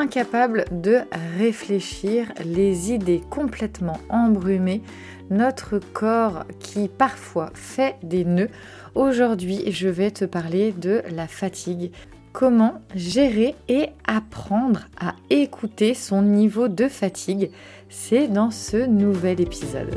incapable de réfléchir, les idées complètement embrumées, notre corps qui parfois fait des nœuds. Aujourd'hui, je vais te parler de la fatigue. Comment gérer et apprendre à écouter son niveau de fatigue, c'est dans ce nouvel épisode.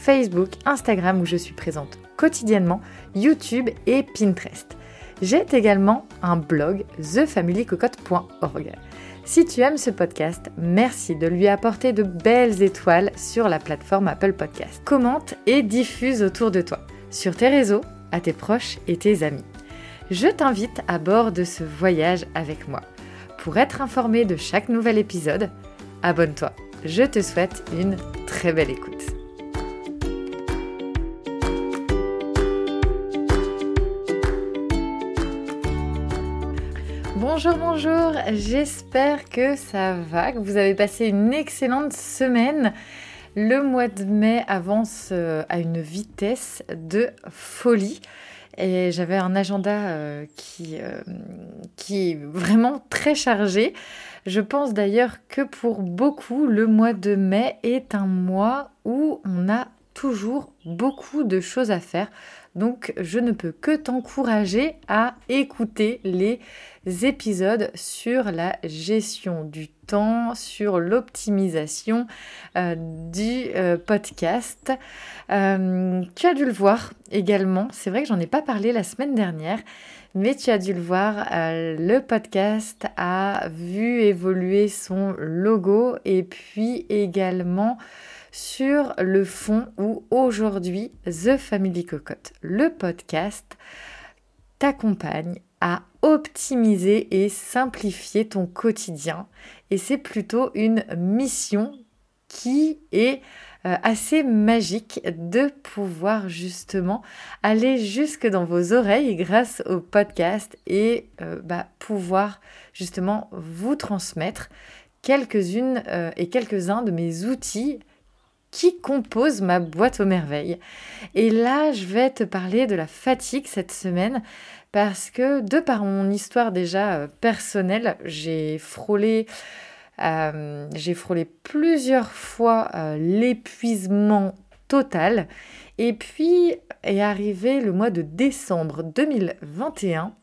Facebook, Instagram où je suis présente quotidiennement, YouTube et Pinterest. J'ai également un blog thefamilycocotte.org. Si tu aimes ce podcast, merci de lui apporter de belles étoiles sur la plateforme Apple Podcast. Commente et diffuse autour de toi, sur tes réseaux, à tes proches et tes amis. Je t'invite à bord de ce voyage avec moi. Pour être informé de chaque nouvel épisode, abonne-toi. Je te souhaite une très belle écoute. Bonjour, bonjour, j'espère que ça va, que vous avez passé une excellente semaine. Le mois de mai avance euh, à une vitesse de folie et j'avais un agenda euh, qui, euh, qui est vraiment très chargé. Je pense d'ailleurs que pour beaucoup, le mois de mai est un mois où on a toujours beaucoup de choses à faire. Donc je ne peux que t'encourager à écouter les épisodes sur la gestion du temps, sur l'optimisation euh, du euh, podcast. Euh, tu as dû le voir également, c'est vrai que j'en ai pas parlé la semaine dernière, mais tu as dû le voir, le podcast a vu évoluer son logo et puis également sur le fond où aujourd'hui The Family Cocotte, le podcast, t'accompagne à optimiser et simplifier ton quotidien. Et c'est plutôt une mission qui est euh, assez magique de pouvoir justement aller jusque dans vos oreilles grâce au podcast et euh, bah, pouvoir justement vous transmettre quelques-unes euh, et quelques-uns de mes outils qui compose ma boîte aux merveilles. Et là, je vais te parler de la fatigue cette semaine parce que de par mon histoire déjà euh, personnelle, j'ai frôlé, euh, j'ai frôlé plusieurs fois euh, l'épuisement total. Et puis est arrivé le mois de décembre 2021.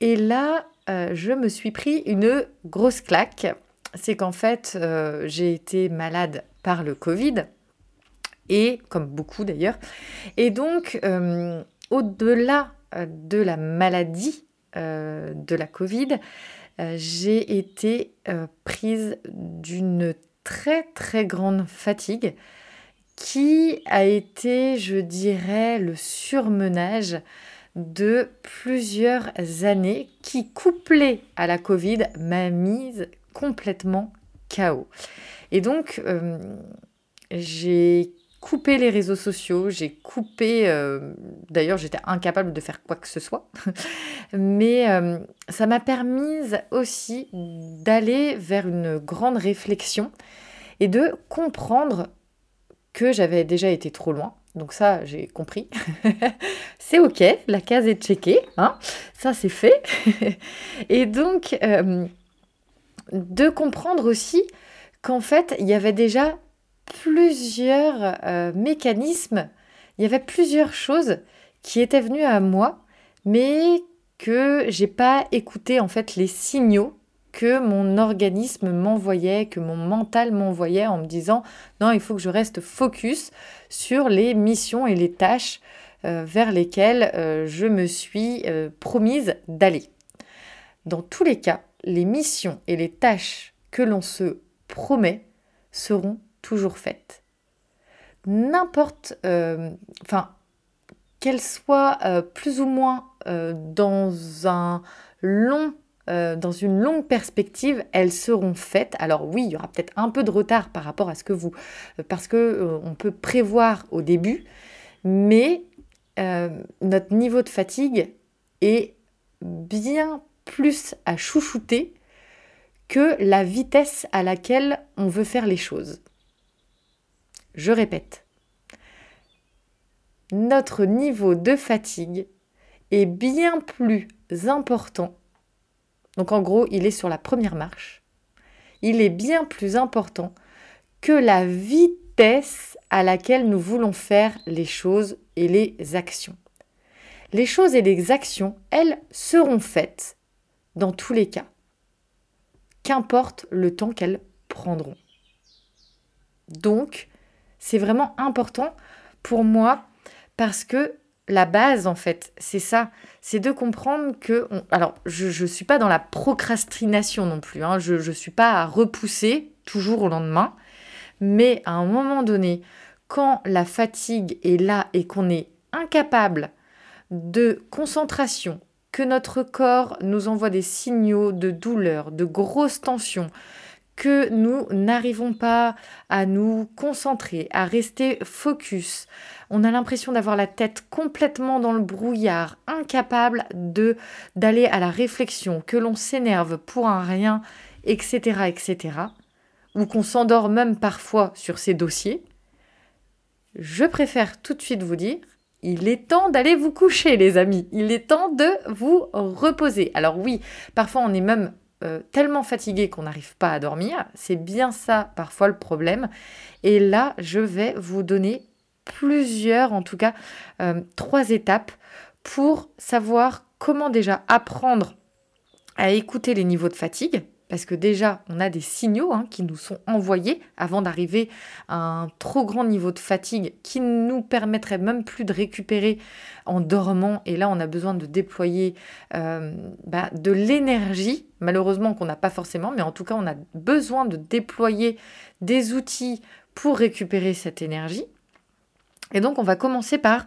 Et là, je me suis pris une grosse claque. C'est qu'en fait, j'ai été malade par le Covid et comme beaucoup d'ailleurs. Et donc, euh, au-delà euh, de la maladie euh, de la Covid, j'ai été prise d'une très très grande fatigue qui a été, je dirais, le surmenage de plusieurs années qui, couplé à la Covid, m'a mise complètement KO. Et donc, j'ai coupé les réseaux sociaux, j'ai coupé, euh, d'ailleurs j'étais incapable de faire quoi que ce soit, mais euh, ça m'a permis aussi d'aller vers une grande réflexion et de comprendre que j'avais déjà été trop loin. Donc ça, j'ai compris. c'est ok, la case est checkée, hein ça c'est fait. et donc, euh, de comprendre aussi qu'en fait, il y avait déjà plusieurs euh, mécanismes il y avait plusieurs choses qui étaient venues à moi, mais que j'ai pas écouté en fait les signaux que mon organisme m'envoyait, que mon mental m'envoyait en me disant non, il faut que je reste focus sur les missions et les tâches euh, vers lesquelles euh, je me suis promise d'aller. Dans tous les cas, les missions et les tâches que l'on se promet seront toujours faites. N'importe, enfin, qu'elles soient plus ou moins dans un long euh, dans une longue perspective, elles seront faites. Alors oui, il y aura peut-être un peu de retard par rapport à ce que vous, euh, parce que euh, on peut prévoir au début, mais notre niveau de fatigue est bien plus à chouchouter que la vitesse à laquelle on veut faire les choses. Je répète, notre niveau de fatigue est bien plus important donc en gros, il est sur la première marche. Il est bien plus important que la vitesse à laquelle nous voulons faire les choses et les actions. Les choses et les actions, elles, seront faites dans tous les cas, qu'importe le temps qu'elles prendront. Donc, c'est vraiment important pour moi parce que la base, en fait, c'est ça. C'est de comprendre que... Alors, je ne suis pas dans la procrastination non plus. Hein. Je ne suis pas à repousser toujours au lendemain. Mais à un moment donné, quand la fatigue est là et qu'on est incapable de concentration, que notre corps nous envoie des signaux de douleur, de grosses tensions, que nous n'arrivons pas à nous concentrer, à rester focus. On a l'impression d'avoir la tête complètement dans le brouillard, incapable de d'aller à la réflexion, que l'on s'énerve pour un rien, etc., etc. Ou qu'on s'endort même parfois sur ces dossiers. Je préfère tout de suite vous dire, il est temps d'aller vous coucher, les amis. Il est temps de vous reposer. Alors oui, parfois on est même euh, tellement fatigué qu'on n'arrive pas à dormir. C'est bien ça parfois le problème. Et là, je vais vous donner plusieurs, en tout cas euh, trois étapes pour savoir comment déjà apprendre à écouter les niveaux de fatigue parce que déjà, on a des signaux hein, qui nous sont envoyés avant d'arriver à un trop grand niveau de fatigue qui ne nous permettrait même plus de récupérer en dormant. Et là, on a besoin de déployer euh, bah, de l'énergie, malheureusement qu'on n'a pas forcément, mais en tout cas, on a besoin de déployer des outils pour récupérer cette énergie. Et donc, on va commencer par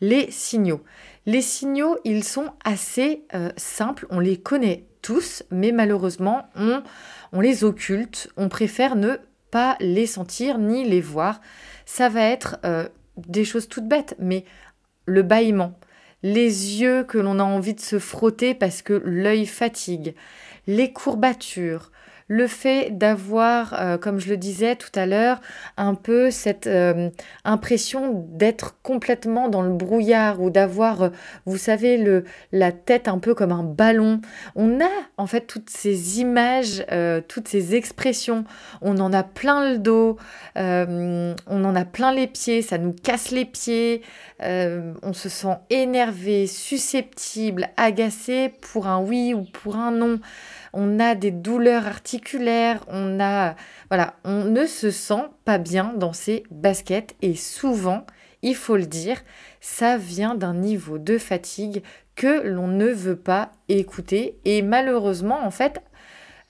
les signaux. Les signaux, ils sont assez euh, simples, on les connaît tous, mais malheureusement, on, on les occulte, on préfère ne pas les sentir ni les voir. Ça va être euh, des choses toutes bêtes, mais le bâillement, les yeux que l'on a envie de se frotter parce que l'œil fatigue, les courbatures, le fait d'avoir, euh, comme je le disais tout à l'heure, un peu cette euh, impression d'être complètement dans le brouillard ou d'avoir, euh, vous savez, le, la tête un peu comme un ballon. On a en fait toutes ces images, toutes ces expressions. On en a plein le dos, on en a plein les pieds, ça nous casse les pieds. on se sent énervé, susceptible, agacé pour un oui ou pour un non on a des douleurs articulaires, on a voilà, on ne se sent pas bien dans ses baskets et souvent, il faut le dire, ça vient d'un niveau de fatigue que l'on ne veut pas écouter et malheureusement en fait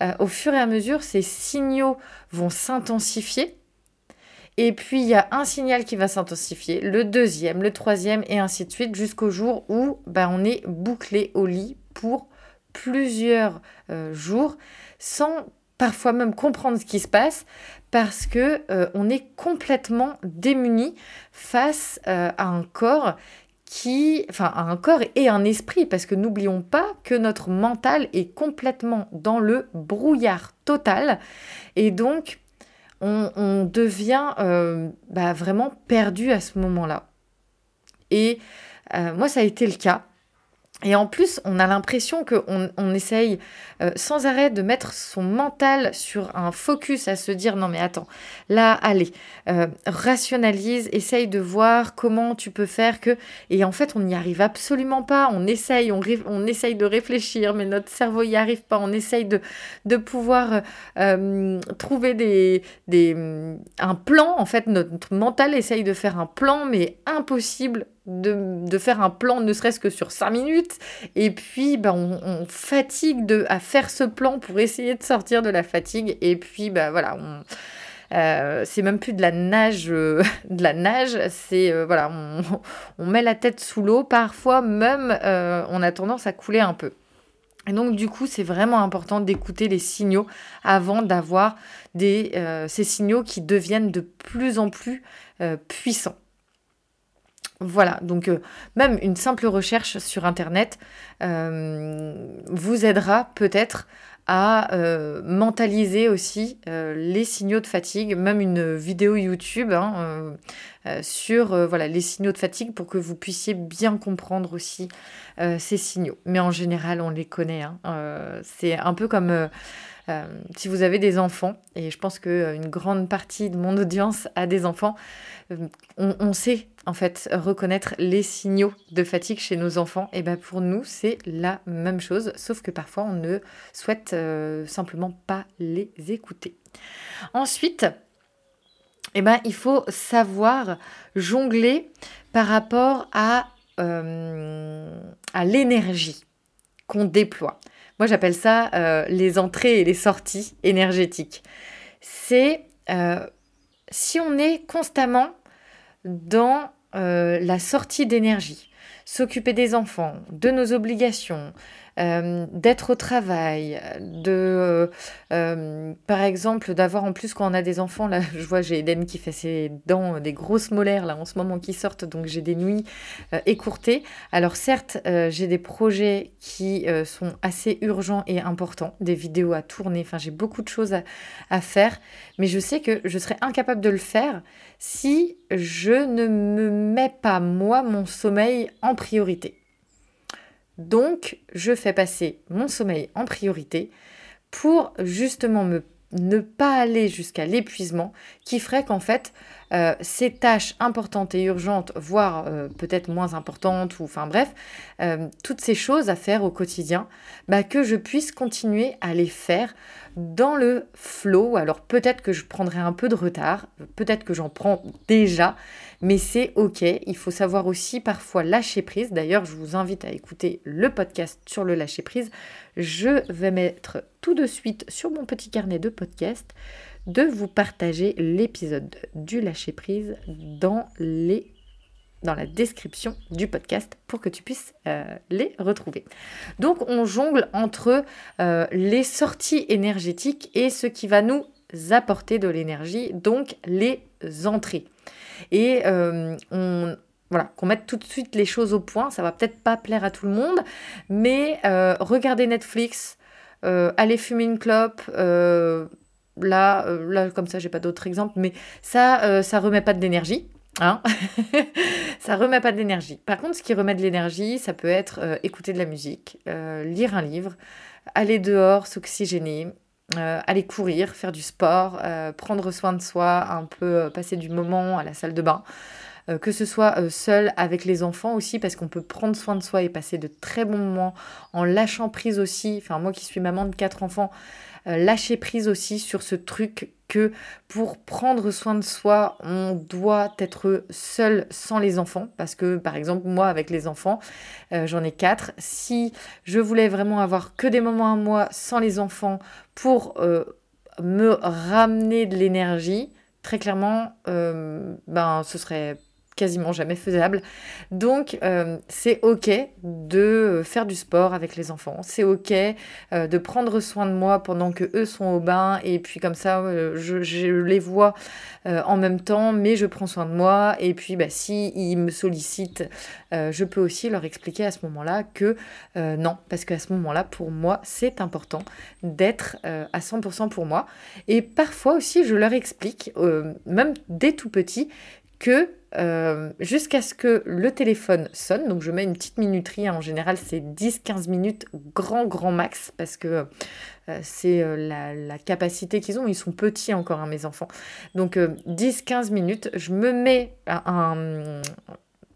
euh, au fur et à mesure ces signaux vont s'intensifier et puis il y a un signal qui va s'intensifier, le deuxième, le troisième et ainsi de suite jusqu'au jour où ben, on est bouclé au lit pour plusieurs euh, jours sans parfois même comprendre ce qui se passe parce que euh, on est complètement démuni face euh, à un corps qui, enfin, à un corps et un esprit, parce que n'oublions pas que notre mental est complètement dans le brouillard total, et donc on, devient bah, vraiment perdu à ce moment-là. Et moi, ça a été le cas Et en plus, on a l'impression qu'on on essaye euh, sans arrêt de mettre son mental sur un focus, à se dire non mais attends, là, allez, euh, rationalise, essaye de voir comment tu peux faire que... Et en fait, on n'y arrive absolument pas. On essaye, on, essaye de réfléchir, mais notre cerveau n'y arrive pas. On essaye de, pouvoir euh, trouver des, un plan. En fait, notre mental essaye de faire un plan, mais impossible de, faire un plan ne serait-ce que sur 5 minutes. Et puis, bah, on, fatigue de, à faire ce plan pour essayer de sortir de la fatigue. Et puis, bah, voilà, euh, c'est même plus de la nage, euh, de la nage, c'est euh, voilà, on, met la tête sous l'eau. Parfois même, on a tendance à couler un peu. Et donc du coup, c'est vraiment important d'écouter les signaux avant d'avoir ces signaux qui deviennent de plus en plus puissants. Voilà, donc euh, même une simple recherche sur Internet euh, vous aidera peut-être à euh, mentaliser aussi les signaux de fatigue, même une vidéo YouTube hein, sur voilà, les signaux de fatigue pour que vous puissiez bien comprendre aussi ces signaux. Mais en général, on les connaît. Hein. C'est un peu comme si vous avez des enfants, et je pense qu'une grande partie de mon audience a des enfants, on sait en fait, reconnaître les signaux de fatigue chez nos enfants, et ben pour nous, c'est la même chose, sauf que parfois on ne souhaite euh, simplement pas les écouter. Ensuite, eh ben, il faut savoir jongler par rapport à, euh, l'énergie qu'on déploie. Moi, j'appelle ça euh, les entrées et les sorties énergétiques. C'est si on est constamment dans euh, la sortie d'énergie, s'occuper des enfants, de nos obligations, euh, d'être au travail, de, euh, par exemple, d'avoir en plus quand on a des enfants, là, je vois, j'ai Eden qui fait ses dents, des grosses molaires, là, en ce moment qui sortent, donc j'ai des nuits écourtées. Alors certes, j'ai des projets qui sont assez urgents et importants, des vidéos à tourner, enfin, j'ai beaucoup de choses à, à faire, mais je sais que je serais incapable de le faire si je ne me mets pas, moi, mon sommeil en priorité. Donc, je fais passer mon sommeil en priorité pour justement me, ne pas aller jusqu'à l'épuisement qui ferait qu'en fait, euh, ces tâches importantes et urgentes, voire euh, peut-être moins importantes, ou enfin bref, euh, toutes ces choses à faire au quotidien, bah, que je puisse continuer à les faire dans le flow. Alors peut-être que je prendrai un peu de retard, peut-être que j'en prends déjà, mais c'est ok. Il faut savoir aussi parfois lâcher prise. D'ailleurs, je vous invite à écouter le podcast sur le lâcher prise. Je vais mettre tout de suite sur mon petit carnet de podcast de vous partager l'épisode du lâcher prise dans les dans la description du podcast pour que tu puisses euh, les retrouver. Donc on jongle entre euh, les sorties énergétiques et ce qui va nous apporter de l'énergie, donc les entrées. Et euh, on, voilà, qu'on mette tout de suite les choses au point. Ça va peut-être pas plaire à tout le monde, mais euh, regardez Netflix, euh, aller fumer une clope. là, là, comme ça, j'ai pas d'autres exemples, mais ça, ça remet pas de l'énergie. Hein ça remet pas de l'énergie. Par contre, ce qui remet de l'énergie, ça peut être écouter de la musique, lire un livre, aller dehors, s'oxygéner, euh, aller courir, faire du sport, euh, prendre soin de soi, un peu euh, passer du moment à la salle de bain, que ce soit seul avec les enfants aussi, parce qu'on peut prendre soin de soi et passer de très bons moments en lâchant prise aussi. Enfin, moi qui suis maman de quatre enfants, lâcher prise aussi sur ce truc que pour prendre soin de soi, on doit être seul sans les enfants. Parce que, par exemple, moi, avec les enfants, euh, j'en ai quatre. Si je voulais vraiment avoir que des moments à moi sans les enfants pour euh, me ramener de l'énergie, très clairement, euh, ben, ce serait quasiment jamais faisable. Donc euh, c'est ok de faire du sport avec les enfants, c'est ok euh, de prendre soin de moi pendant que eux sont au bain. Et puis comme ça euh, je, les vois en même temps, mais je prends soin de moi. Et puis bah, si ils me sollicitent, je peux aussi leur expliquer à ce moment-là que non, parce qu'à ce moment-là pour moi c'est important d'être à 100% pour moi. Et parfois aussi je leur explique, même dès tout petit, que euh, jusqu'à ce que le téléphone sonne. Donc je mets une petite minuterie, hein. en général c'est 10-15 minutes grand grand max parce que euh, c'est euh, la, capacité qu'ils ont. Ils sont petits encore, hein, mes enfants. Donc 10-15 minutes, je me mets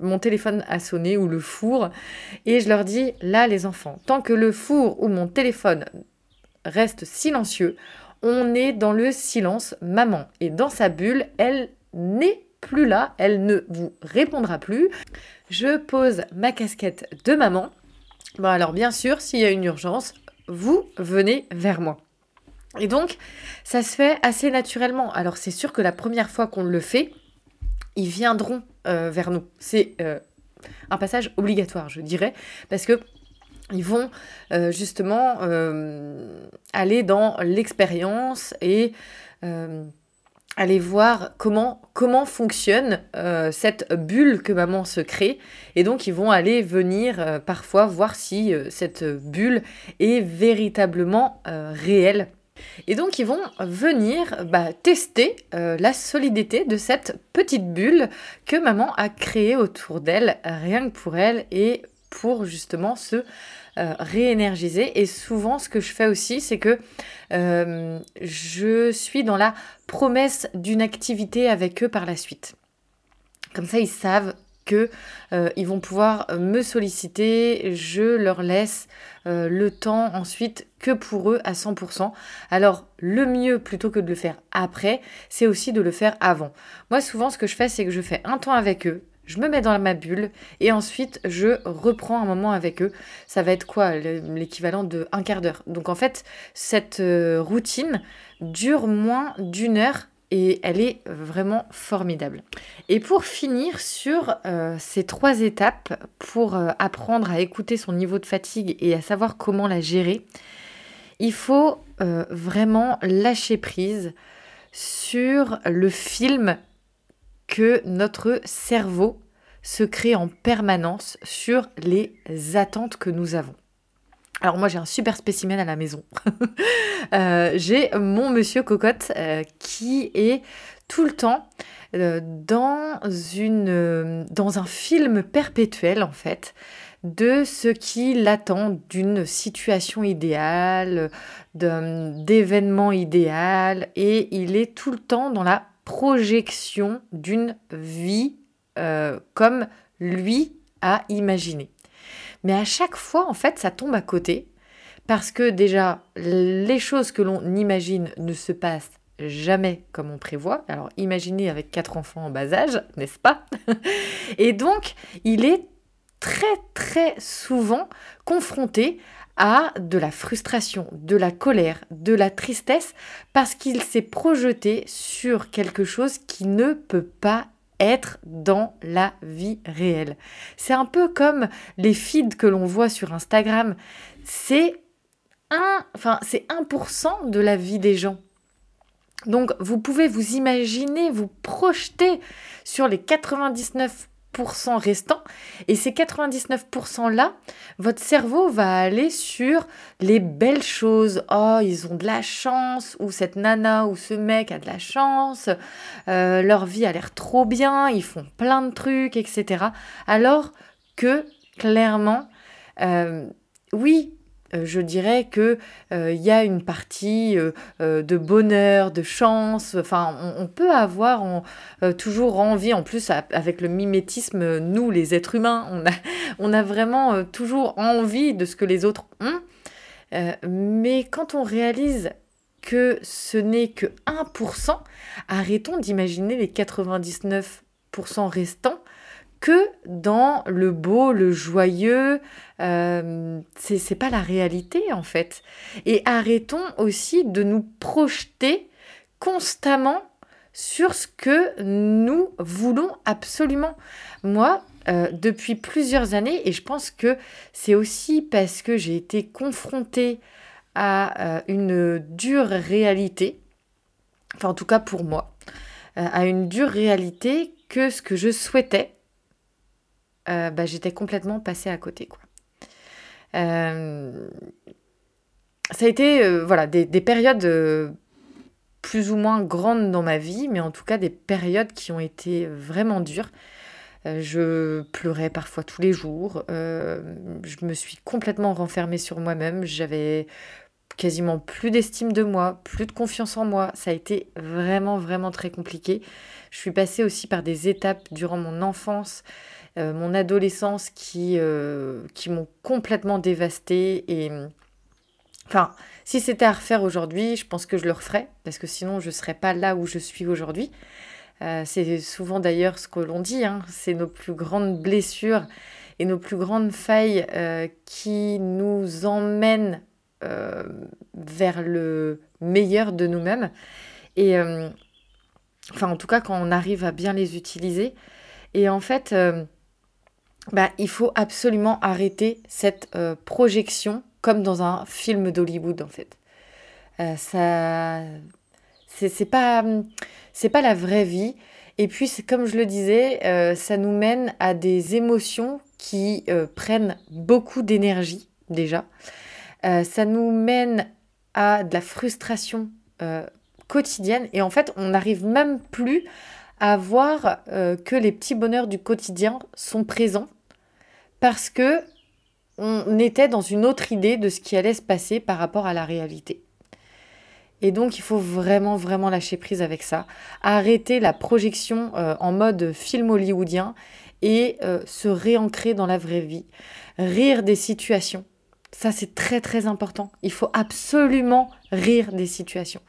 mon téléphone à sonner ou le four et je leur dis là les enfants, tant que le four ou mon téléphone reste silencieux, on est dans le silence maman et dans sa bulle, elle n'est plus là, elle ne vous répondra plus. Je pose ma casquette de maman. Bon alors bien sûr, s'il y a une urgence, vous venez vers moi. Et donc, ça se fait assez naturellement. Alors c'est sûr que la première fois qu'on le fait, ils viendront euh, vers nous. C'est euh, un passage obligatoire, je dirais, parce que ils vont euh, justement aller dans l'expérience et aller voir comment, comment fonctionne euh, cette bulle que maman se crée. Et donc, ils vont aller venir euh, parfois voir si euh, cette bulle est véritablement réelle. Et donc, ils vont venir bah, tester la solidité de cette petite bulle que maman a créée autour d'elle, rien que pour elle et pour justement se euh, réénergiser. Et souvent, ce que je fais aussi, c'est que euh, je suis dans la promesse d'une activité avec eux par la suite. Comme ça, ils savent que euh, ils vont pouvoir me solliciter, je leur laisse le temps ensuite que pour eux à 100%. Alors le mieux plutôt que de le faire après, c'est aussi de le faire avant. Moi souvent ce que je fais c'est que je fais un temps avec eux, je me mets dans ma bulle et ensuite je reprends un moment avec eux. Ça va être quoi L'équivalent de un quart d'heure? Donc en fait, cette euh, routine dure moins d'une heure et elle est vraiment formidable. Et pour finir sur euh, ces trois étapes pour euh, apprendre à écouter son niveau de fatigue et à savoir comment la gérer, il faut vraiment lâcher prise sur le film que notre cerveau se crée en permanence sur les attentes que nous avons. Alors moi j'ai un super spécimen à la maison. Euh, j'ai mon monsieur cocotte euh, qui est tout le temps euh, dans, une, dans un film perpétuel en fait de ce qui l'attend d'une situation idéale, d'événements idéal et il est tout le temps dans la projection d'une vie euh, comme lui a imaginé. Mais à chaque fois, en fait, ça tombe à côté parce que déjà, les choses que l'on imagine ne se passent jamais comme on prévoit. Alors imaginez avec quatre enfants en bas âge, n'est-ce pas? Et donc, il est très très souvent confronté à de la frustration, de la colère, de la tristesse, parce qu'il s'est projeté sur quelque chose qui ne peut pas être dans la vie réelle. C'est un peu comme les feeds que l'on voit sur Instagram. C'est un, enfin, c'est 1% de la vie des gens. Donc vous pouvez vous imaginer, vous projeter sur les 99 restants. Et ces 99%-là, votre cerveau va aller sur les belles choses. Oh, ils ont de la chance, ou cette nana ou ce mec a de la chance, euh, leur vie a l'air trop bien, ils font plein de trucs, etc. Alors que, clairement, euh, oui, je dirais que euh, il y a une partie euh, de bonheur, de chance. Enfin, on, peut avoir toujours envie, en plus avec le mimétisme, nous les êtres humains, on a, on a vraiment toujours envie de ce que les autres ont. mais quand on réalise que ce n'est que 1%, arrêtons d'imaginer les 99% restants que dans le beau, le joyeux. Euh, c'est pas la réalité en fait. Et arrêtons aussi de nous projeter constamment sur ce que nous voulons absolument. Moi, euh, depuis plusieurs années, et je pense que c'est aussi parce que j'ai été confrontée à euh, une dure réalité, enfin en tout cas pour moi, euh, à une dure réalité que ce que je souhaitais, euh, bah, j'étais complètement passée à côté. Quoi. Euh, ça a été euh, voilà, des, des périodes plus ou moins grandes dans ma vie, mais en tout cas des périodes qui ont été vraiment dures. Je pleurais parfois tous les jours. Je me suis complètement renfermée sur moi-même. J'avais quasiment plus d'estime de moi, plus de confiance en moi. Ça a été vraiment, vraiment très compliqué. Je suis passée aussi par des étapes durant mon enfance, euh, mon adolescence qui, qui m'ont complètement dévastée. Et enfin, si c'était à refaire aujourd'hui, je pense que je le referais, parce que sinon je ne serais pas là où je suis aujourd'hui. Euh, c'est souvent d'ailleurs ce que l'on dit, hein, c'est nos plus grandes blessures et nos plus grandes failles euh, qui nous emmènent euh, vers le meilleur de nous-mêmes. Et enfin, en tout cas, quand on arrive à bien les utiliser. Et en fait, bah, il faut absolument arrêter cette projection comme dans un film d'Hollywood, en fait. ça, c'est pas pas la vraie vie. Et puis, comme je le disais, euh, ça nous mène à des émotions qui euh, prennent beaucoup d'énergie déjà. Euh, ça nous mène à de la frustration quotidienne. Et en fait, on n'arrive même plus voir que les petits bonheurs du quotidien sont présents parce que on était dans une autre idée de ce qui allait se passer par rapport à la réalité. Et donc, il faut vraiment, vraiment lâcher prise avec ça. Arrêter la projection euh, en mode film hollywoodien et euh, se réancrer dans la vraie vie. Rire des situations. Ça, c'est très, très important. Il faut absolument rire des situations.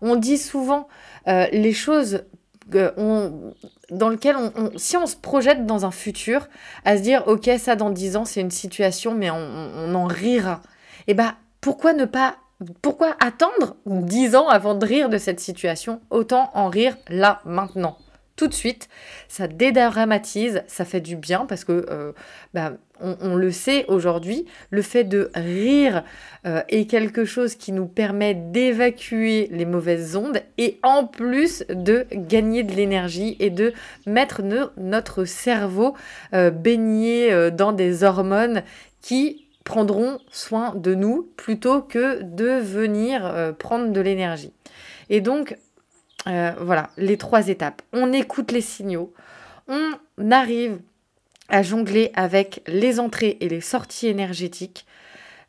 On dit souvent euh, les choses dans lesquelles, on, si on se projette dans un futur, à se dire, ok, ça dans 10 ans, c'est une situation, mais on, on en rira. Et eh bien, pourquoi ne pas pourquoi attendre 10 ans avant de rire de cette situation? Autant en rire là, maintenant. Tout de suite, ça dédramatise, ça fait du bien parce que bah, on, le sait aujourd'hui, le fait de rire euh, est quelque chose qui nous permet d'évacuer les mauvaises ondes et en plus de gagner de l'énergie et de mettre notre cerveau euh, baigné dans des hormones qui prendront soin de nous plutôt que de venir euh, prendre de l'énergie. Et donc, euh, voilà, les trois étapes. On écoute les signaux, on arrive à jongler avec les entrées et les sorties énergétiques,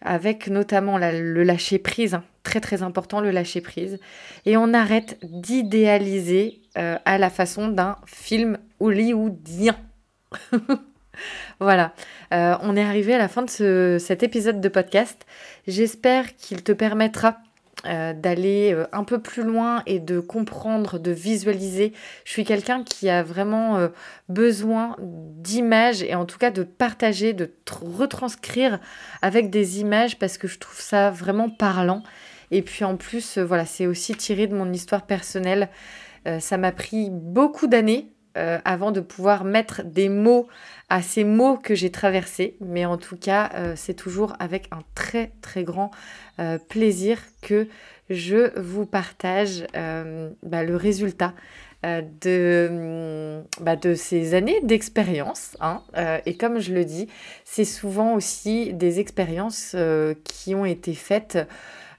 avec notamment le lâcher prise, hein. très très important le lâcher prise, et on arrête d'idéaliser euh, à la façon d'un film hollywoodien. voilà, euh, on est arrivé à la fin de cet épisode de podcast. J'espère qu'il te permettra euh, d'aller euh, un peu plus loin et de comprendre, de visualiser. Je suis quelqu'un qui a vraiment besoin d'images et en tout cas de partager, de retranscrire avec des images parce que je trouve ça vraiment parlant. Et puis en plus, voilà, c'est aussi tiré de mon histoire personnelle. ça m'a pris beaucoup d'années avant de pouvoir mettre des mots à ces mots que j'ai traversés. Mais en tout cas, euh, c'est toujours avec un très très grand euh, plaisir que je vous partage euh, bah, le résultat de, bah, de ces années d'expérience. Hein. et comme je le dis, c'est souvent aussi des expériences qui ont été faites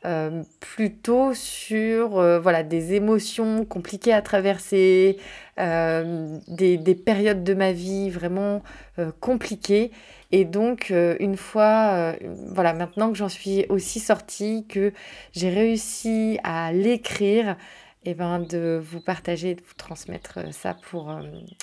euh, plutôt sur euh, voilà, des émotions compliquées à traverser, euh, des, des, périodes de ma vie vraiment compliquées. Et donc, une fois, voilà, maintenant que j'en suis aussi sortie, que j'ai réussi à l'écrire, et eh ben, de vous partager, de vous transmettre ça pour...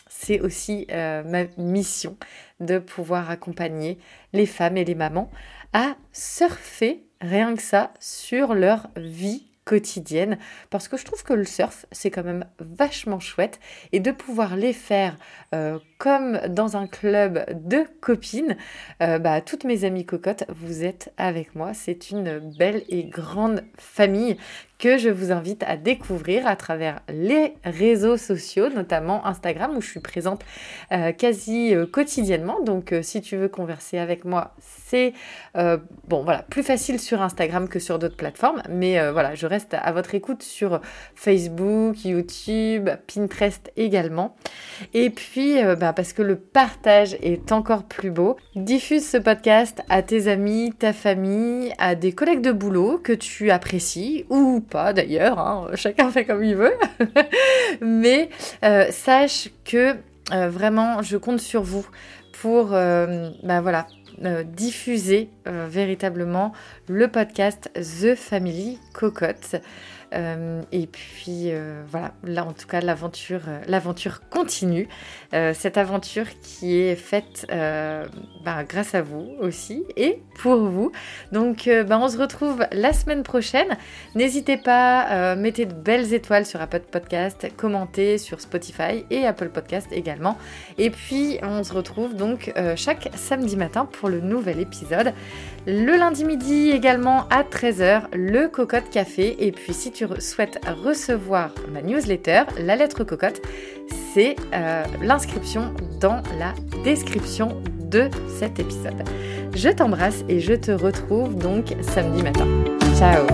c'est aussi ma mission de pouvoir accompagner les femmes et les mamans à surfer rien que ça, sur leur vie quotidienne. Parce que je trouve que le surf c'est quand même vachement chouette. Et de pouvoir les faire euh, comme dans un club de copines euh, bah, toutes mes amies cocottes vous êtes avec moi. C'est une belle et grande famille que je vous invite à découvrir à travers les réseaux sociaux, notamment Instagram où je suis présente euh, quasi euh, quotidiennement. Donc euh, si tu veux converser avec moi, c'est bon voilà plus facile sur Instagram que sur d'autres plateformes, mais voilà je reste à votre écoute sur Facebook, YouTube, Pinterest également. Et puis, bah, parce que le partage est encore plus beau, diffuse ce podcast à tes amis, ta famille, à des collègues de boulot que tu apprécies ou pas d'ailleurs, hein, chacun fait comme il veut. Mais euh, sache que euh, vraiment, je compte sur vous pour bah, voilà, diffuser véritablement le podcast The Family Cocotte. Euh, et puis euh, voilà, là en tout cas l'aventure, euh, continue. cette aventure qui est faite bah, grâce à vous aussi et pour vous. Donc bah, on se retrouve la semaine prochaine. N'hésitez pas, mettez de belles étoiles sur Apple Podcast, commentez sur Spotify et Apple Podcast également. Et puis on se retrouve donc chaque samedi matin pour le nouvel épisode. Le lundi midi également à 13h, le Cocotte Café. Et puis si tu souhaites recevoir ma newsletter, la lettre cocotte, c'est euh, l'inscription dans la description de cet épisode. Je t'embrasse et je te retrouve donc samedi matin. Ciao